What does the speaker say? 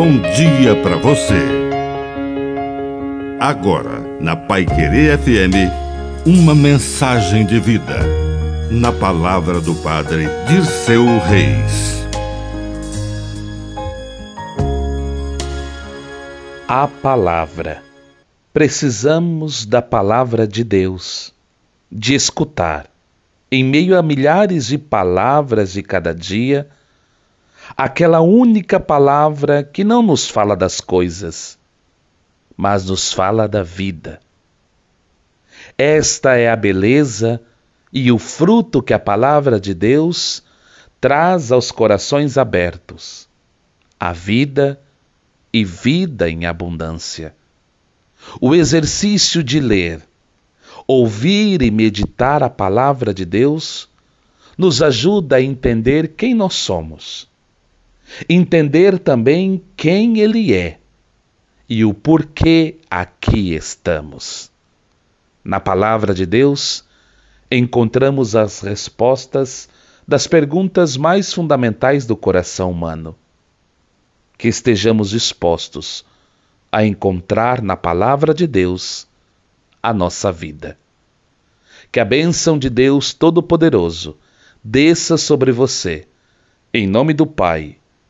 bom dia para você. Agora, na Pai Querer FM, uma mensagem de vida. Na palavra do Padre de seu Reis. A palavra. Precisamos da palavra de Deus, de escutar. Em meio a milhares de palavras de cada dia, aquela única palavra que não nos fala das coisas, mas nos fala da vida. Esta é a beleza e o fruto que a palavra de Deus traz aos corações abertos. A vida e vida em abundância. O exercício de ler, ouvir e meditar a palavra de Deus nos ajuda a entender quem nós somos entender também quem Ele é e o porquê aqui estamos. Na Palavra de Deus, encontramos as respostas das perguntas mais fundamentais do coração humano. Que estejamos dispostos a encontrar na Palavra de Deus a nossa vida. Que a bênção de Deus Todo-Poderoso desça sobre você, em nome do Pai